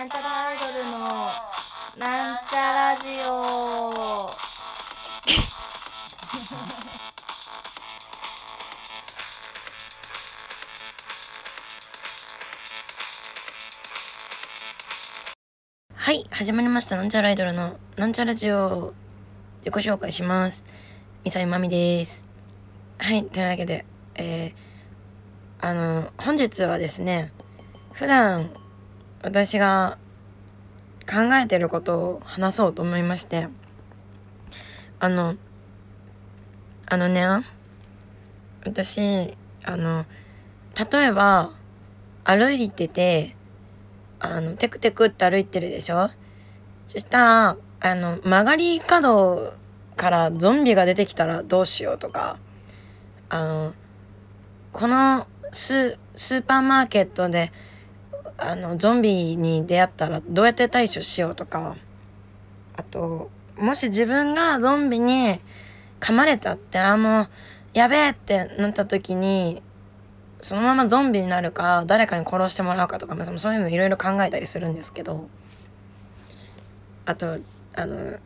なんちゃらアイドルのなんちゃラジオ。はい始まりました。なんちゃらアイドルのなんちゃラジオ自己紹介します。みさゆまみです。はいというわけでえー、あの本日はですね普段私が考えてることを話そうと思いましてあのあのね私あの例えば歩いててあのテクテクって歩いてるでしょ？そしたらあの曲がり角からゾンビが出てきたらどうしようとかあのこのススーパーマーケットであのゾンビに出会ったらどうやって対処しようとか。あともし自分がゾンビに噛まれたってあもうやべえってなった時にそのままゾンビになるか誰かに殺してもらうかとかそういうのいろいろ考えたりするんですけど。あとあの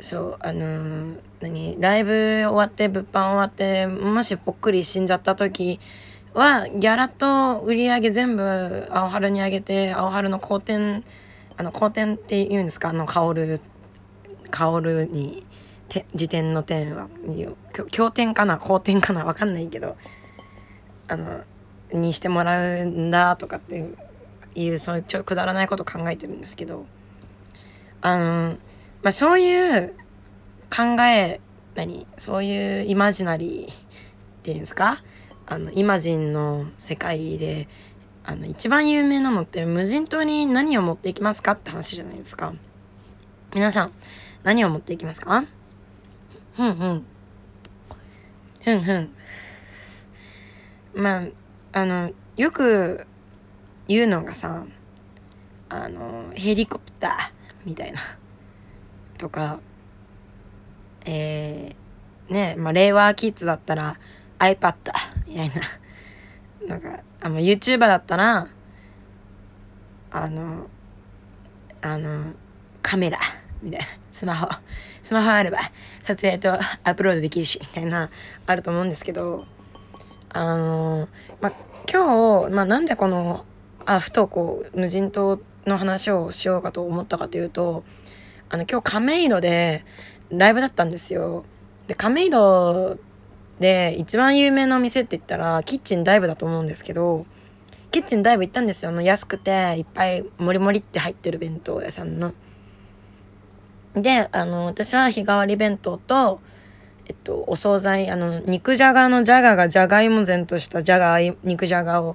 そうあの何ライブ終わって物販終わってもしぽっくり死んじゃった時はギャラと売り上げ全部青春にあげて青春の好転あの好転って言うんですか？あの薫薫にて辞典の点は経典かな好転かな分かんないけどあのにしてもらうんだとかっていうそういうちょっとくだらないこと考えてるんですけどあのまあそういう考え何そういうイマジナリーっていうんですか？あのイマジンの世界であの一番有名なのって無人島に何を持っていきますかって話じゃないですか。皆さん何を持っていきますか？ふんふん。ふんふん。まああのよく言うのがさあのヘリコプターみたいな。とかえー、ねまあ令和キッズだったら iPad みたいな。なんか、あの、YouTuber だったら、あの、あの、カメラ、みたいな。スマホ。スマホあれば、撮影とアップロードできるし、みたいな、あると思うんですけど、あの、ま今日、まなんでこの、あ、ふとこう、無人島の話をしようかと思ったかというと、あの、今日亀戸でライブだったんですよ。で、亀戸で一番有名なお店って言ったらキッチンダイブだと思うんですけどキッチンダイブ行ったんですよあの安くていっぱいもりもりって入ってる弁当屋さんの。であの私は日替わり弁当とえっとお惣菜あの肉じゃがのじゃががじゃがいも然としたじゃが肉じゃがを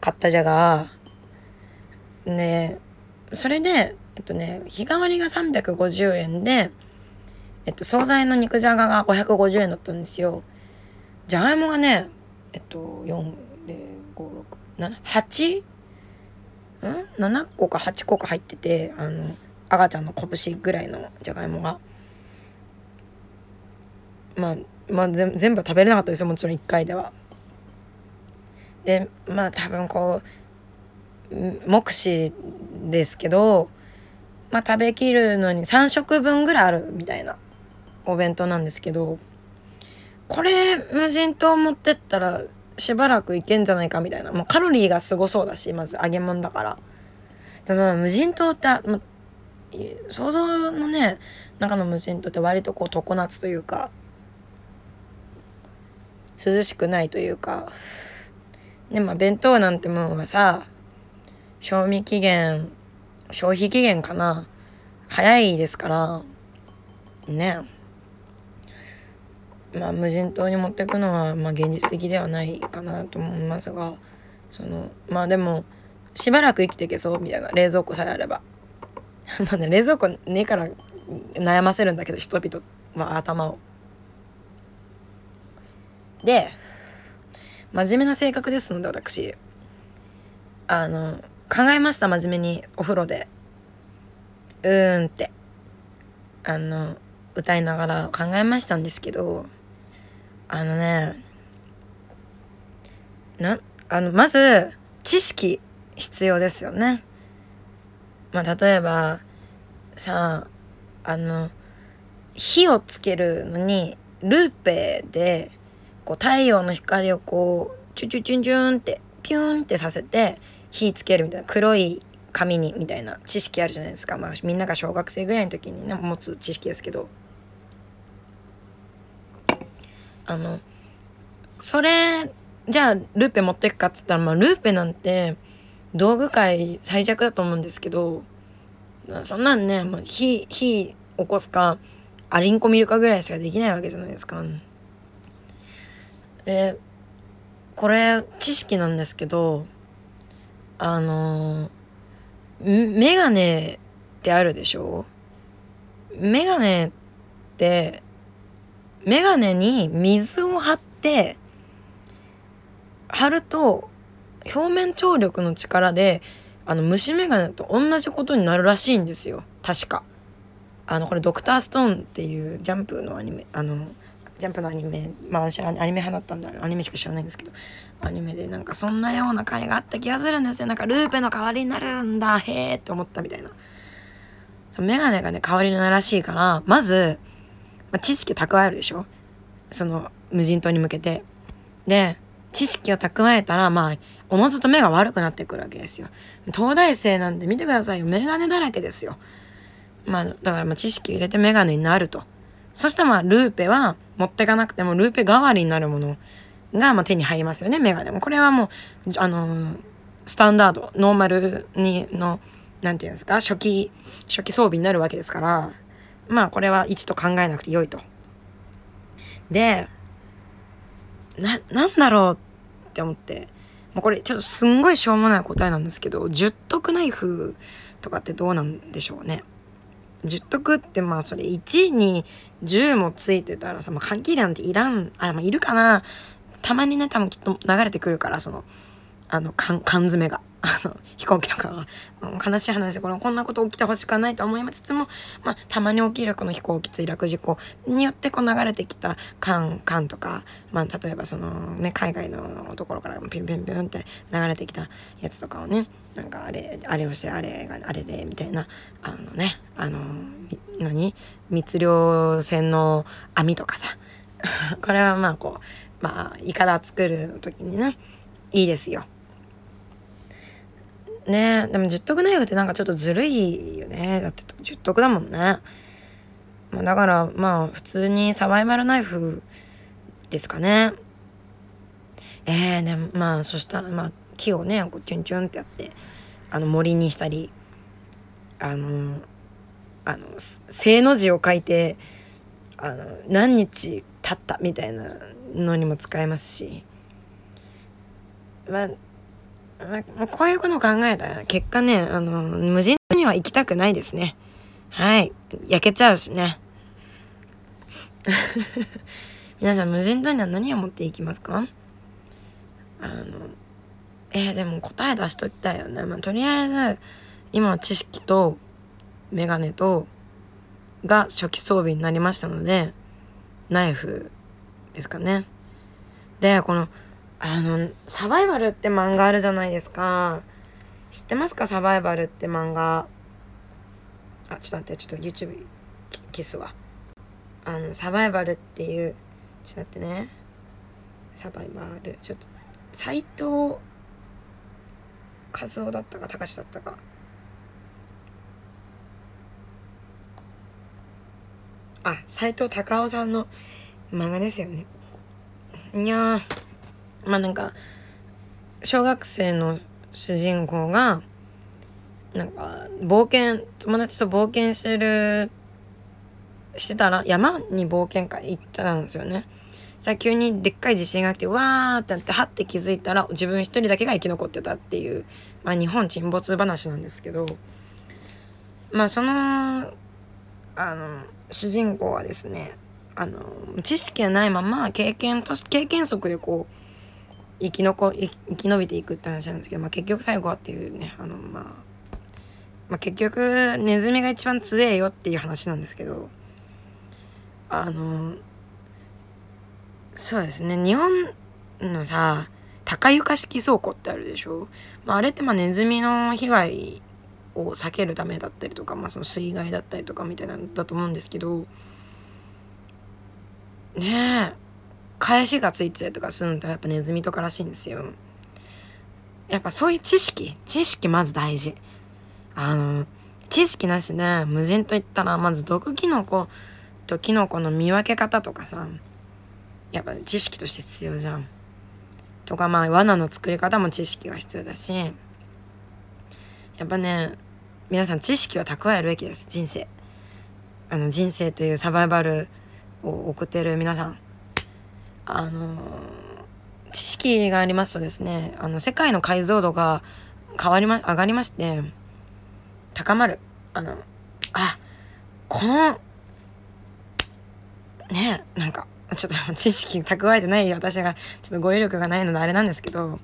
買ったじゃがねそれでえっとね日替わりが350円でえっと惣菜の肉じゃがが550円だったんですよ。じゃがいもがねえっと4 5 6 7 8ん？7個か8個か入っててあの赤ちゃんの拳ぐらいのじゃがいもが。まあまあ全部食べれなかったですよもちろん1回では。でまあ多分こう目視ですけどまあ食べきるのに3食分ぐらいあるみたいなお弁当なんですけど。これ無人島持ってったらしばらくいけんじゃないかみたいな。もうカロリーがすごそうだしまず揚げ物だから。でも無人島って、ま、想像のね中の無人島って割とこう常夏というか涼しくないというか。でまあ弁当なんてもんはさ賞味期限消費期限かな。早いですからね。まあ、無人島に持っていくのは、まあ、現実的ではないかなと思いますがそのまあでもしばらく生きていけそうみたいな冷蔵庫さえあれば。まあね冷蔵庫ねえから悩ませるんだけど人々は頭を。で真面目な性格ですので私。あの考えました真面目にお風呂で。うーんって。あの歌いながら考えましたんですけどあのね、な、あの、まず、知識必要ですよね。まあ例えばさあの火をつけるのにルーペでこう太陽の光をこうチュチュチュンチュンってピュンってさせて火つけるみたいな黒い紙にみたいな知識あるじゃないですか、まあ、みんなが小学生ぐらいの時にね持つ知識ですけどあのそれじゃあルーペ持ってくかっつったらまあルーペなんて道具界最弱だと思うんですけどそんなんねもう火火起こすかアリンコ見るかぐらいしかできないわけじゃないですか。でこれ知識なんですけどあのメガネってあるでしょ？メガネってメガネに水を張って貼ると表面張力の力であの虫眼鏡と同じことになるらしいんですよ。確か。あのこれ「ドクターストーン」っていうジャンプのアニメあのジャンプのアニメまあ私アニメ派だったんだ。アニメしか知らないんですけど。アニメでなんかそんなような回があった気がするんですよ。なんかルーペの代わりになるんだ。へえって思ったみたいな。メガネがね代わりならしいからまず、まあ、知識を蓄えるでしょ？その無人島に向けて。で知識を蓄えたらまあおのずと目が悪くなってくるわけですよ。東大生なんて見てくださいよ。メガネだらけですよ。まあだからまあ知識を入れてメガネになると。そしたらまあルーペは持ってかなくてもルーペ代わりになるものがまあ手に入りますよね。メガネも。これはもうあのスタンダード。ノーマルにの何て言うんですか？初期初期装備になるわけですから。まあこれは一と考えなくてよいと。でな、なんだろうって思って、もうこれちょっとすんごいしょうもない答えなんですけど、十徳ナイフとかってどうなんでしょうね。十徳ってまあそれ1に10もついてたらさ、まあ、缶切りなんていらん、あ、まあ、いるかなたまにね、多分きっと流れてくるから、その、あの、缶、缶詰が。あの、飛行機とかは、悲しい話で、こ、んなこと起きてほしくないと思いつつも、まあ、たまに起きるこの飛行機墜落事故によってこう流れてきた缶、缶とか、まあ、例えばそのね、海外のところからピンピンピンって流れてきたやつとかをね、なんかあれ、あれをして、あれがあれで、みたいな、あのね、あの、何？密漁船の網とかさ、これはまあこう、まあ、いかだ作る時にね、いいですよ。ね。でも十徳ナイフってなんかちょっとずるいよね。だって十徳だもんね、まあ、だからまあ普通にサバイバルナイフですかね。えー、ねまあそしたらまあ木をねこうチュンチュンってやってあの森にしたりあのあの正の字を書いてあの何日経ったみたいなのにも使えますし。まあまあ、こういうこと考えたら結果ね、あの、無人島には行きたくないですね。はい。焼けちゃうしね。皆さん無人島には何を持っていきますか？あの、えー、でも答え出しときたいよね。まあ、とりあえず、今は知識とメガネとが初期装備になりましたので、ナイフですかね。で、この、あの、サバイバルって漫画あるじゃないですか。知ってますか？サバイバルって漫画。あ、ちょっと待って、ちょっと YouTube 消すわ。あの、サバイバルっていう、ちょっと待ってね。サバイバル。ちょっと、斎藤和夫だったか、隆だったか。あ、斎藤隆夫さんの漫画ですよね。いやー。まあなんか小学生の主人公がなんか冒険友達と冒険してるしてたら山に冒険会行ったんですよね。さあ急にでっかい地震が来てわーってなってはって気づいたら自分一人だけが生き残ってたっていう、まあ、日本沈没話なんですけどまあそのあの主人公はですねあの知識がないまま経験と経験則でこう生き残生き延びていくって話なんですけど、まあ、結局最後はっていうねあの、まあ、まあ結局ネズミが一番強えよっていう話なんですけどあのそうですね。日本のさ高床式倉庫ってあるでしょ、まあ、あれってまあネズミの被害を避けるためだったりとか、まあ、その水害だったりとかみたいなんだと思うんですけどねえ。返しがついてたりとかするのとやっぱネズミとからしいんですよ。やっぱそういう知識知識まず大事。あの知識なしで無人といったらまず毒キノコとキノコの見分け方とかさやっぱ知識として必要じゃん。とかまあ罠の作り方も知識が必要だしやっぱね皆さん知識は蓄えるべきです人生あの人生というサバイバルを送ってる皆さんあの知識がありますとですねあの世界の解像度が変わりま上がりまして高まる。あのあこのねなんかちょっと知識蓄えてない私がちょっと語彙力がないのであれなんですけど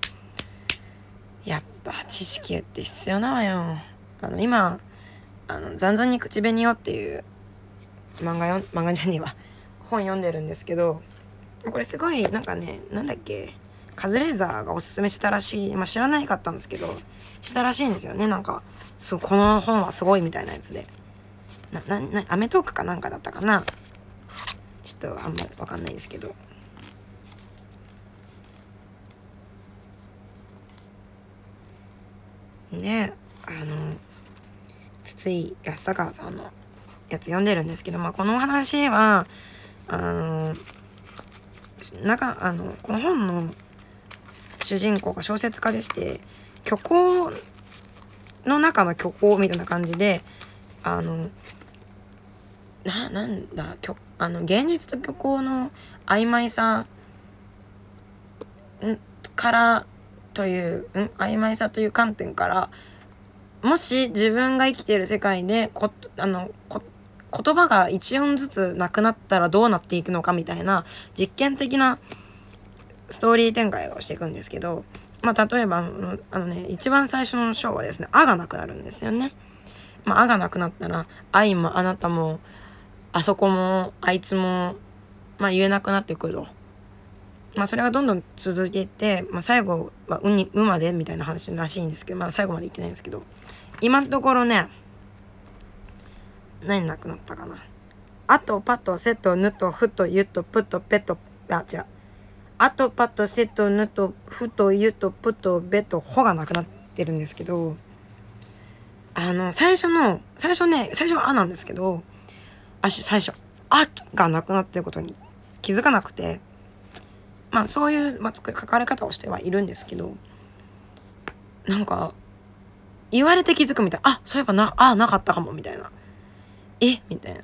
やっぱ知識って必要なわよ。あの今あの残存に口紅よっていう漫画よ漫画じゃねえわ。本読んでるんですけどこれすごいなんかねなんだっけカズレーザーがおすすめしたらしいまあ知らないかったんですけどしたらしいんですよね。なんかそうこの本はすごいみたいなやつで。なななアメトークかなんかだったかな。ちょっとあんま分かんないですけど。ねあの筒井康隆さんのやつ読んでるんですけど、まあ、このお話はあの中あのこの本の主人公が小説家でして虚構の中の虚構みたいな感じであのななんだあの現実と虚構の曖昧さからという、ん曖昧さという観点からもし自分が生きている世界でこあのこ言葉が一音ずつなくなったらどうなっていくのかみたいな実験的なストーリー展開をしていくんですけど、まあ、例えばあのね一番最初の章はですね「あ」がなくなるんですよね。まあ、あがなくなったら愛もあなたもあそこもあいつも、まあ、言えなくなってくると。まあ、それがどんどん続いていって、まあ、最後は「う」に「う」までみたいな話らしいんですけど、まあ、最後まで言ってないんですけど今のところね何なくなったかな。あとパとセとぬとふとゆとぷとぺとあ違う。あとパとセとぬとふとゆとぷとべとほがなくなってるんですけどあの最初の最初ね最初は「あ」なんですけどあ最初「あ」がなくなってることに気づかなくてまあそういう、まあ、作り書かれ方をしてはいるんですけどなんか言われて気づくみたい。あそういえばなあなかったかもみたいな。え？みたいな。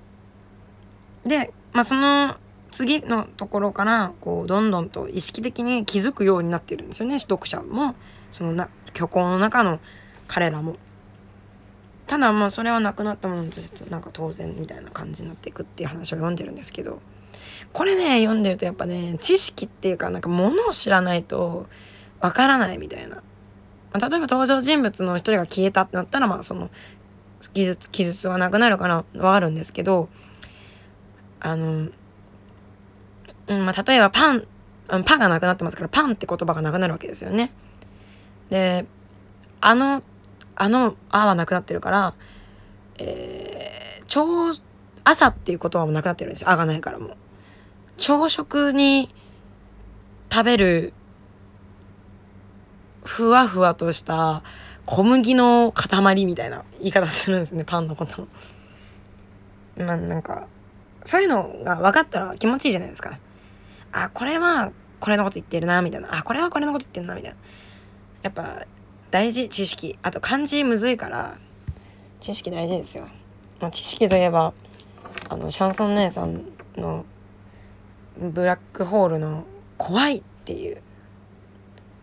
でまあその次のところからこうどんどんと意識的に気づくようになってるんですよね読者もそのな虚構の中の彼らも。ただまあそれはなくなったものとしてなんか当然みたいな感じになっていくっていう話を読んでるんですけどこれね読んでるとやっぱね知識っていうかなんかものを知らないとわからないみたいな。ま、例えば登場人物の一人が消えたってなったらまあその技術記述はなくなるからわかるんですけどあの、うんまあ、例えばパンパンがなくなってますからパンって言葉がなくなるわけですよね。であのあの「あ」はなくなってるから、えー、朝朝っていう言葉もなくなってるんですよ「あ」がないからもう。朝食に食べるふわふわとした小麦の塊みたいな言い方するんですねパンのこと。まあなんかそういうのが分かったら気持ちいいじゃないですか。あこれはこれのこと言ってるなみたいなあこれはこれのこと言ってるなみたいな。やっぱ大事知識あと漢字むずいから知識大事ですよ、まあ、知識といえばあのシャンソン姉さんのブラックホールの怖いっていう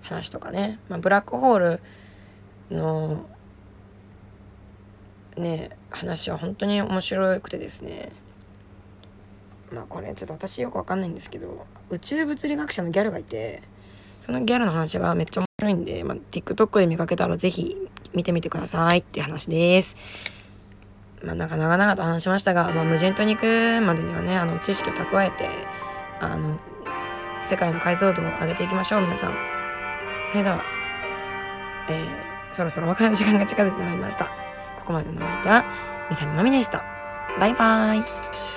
話とかね、まあ、ブラックホールのね話は本当に面白くてですねまあこれちょっと私よくわかんないんですけど宇宙物理学者のギャルがいてそのギャルの話がめっちゃ面白いんで、まあ、TikTok で見かけたらぜひ見てみてくださいって話です。まあ、なんか長々と話しましたが、まあ、無人島に行くまでにはね、あの、知識を蓄えて、あの、世界の解像度を上げていきましょう、皆さん。それでは、えー、そろそろお別れの時間が近づいてまいりました。ここまでのお相手は、みさみまみでした。バイバーイ。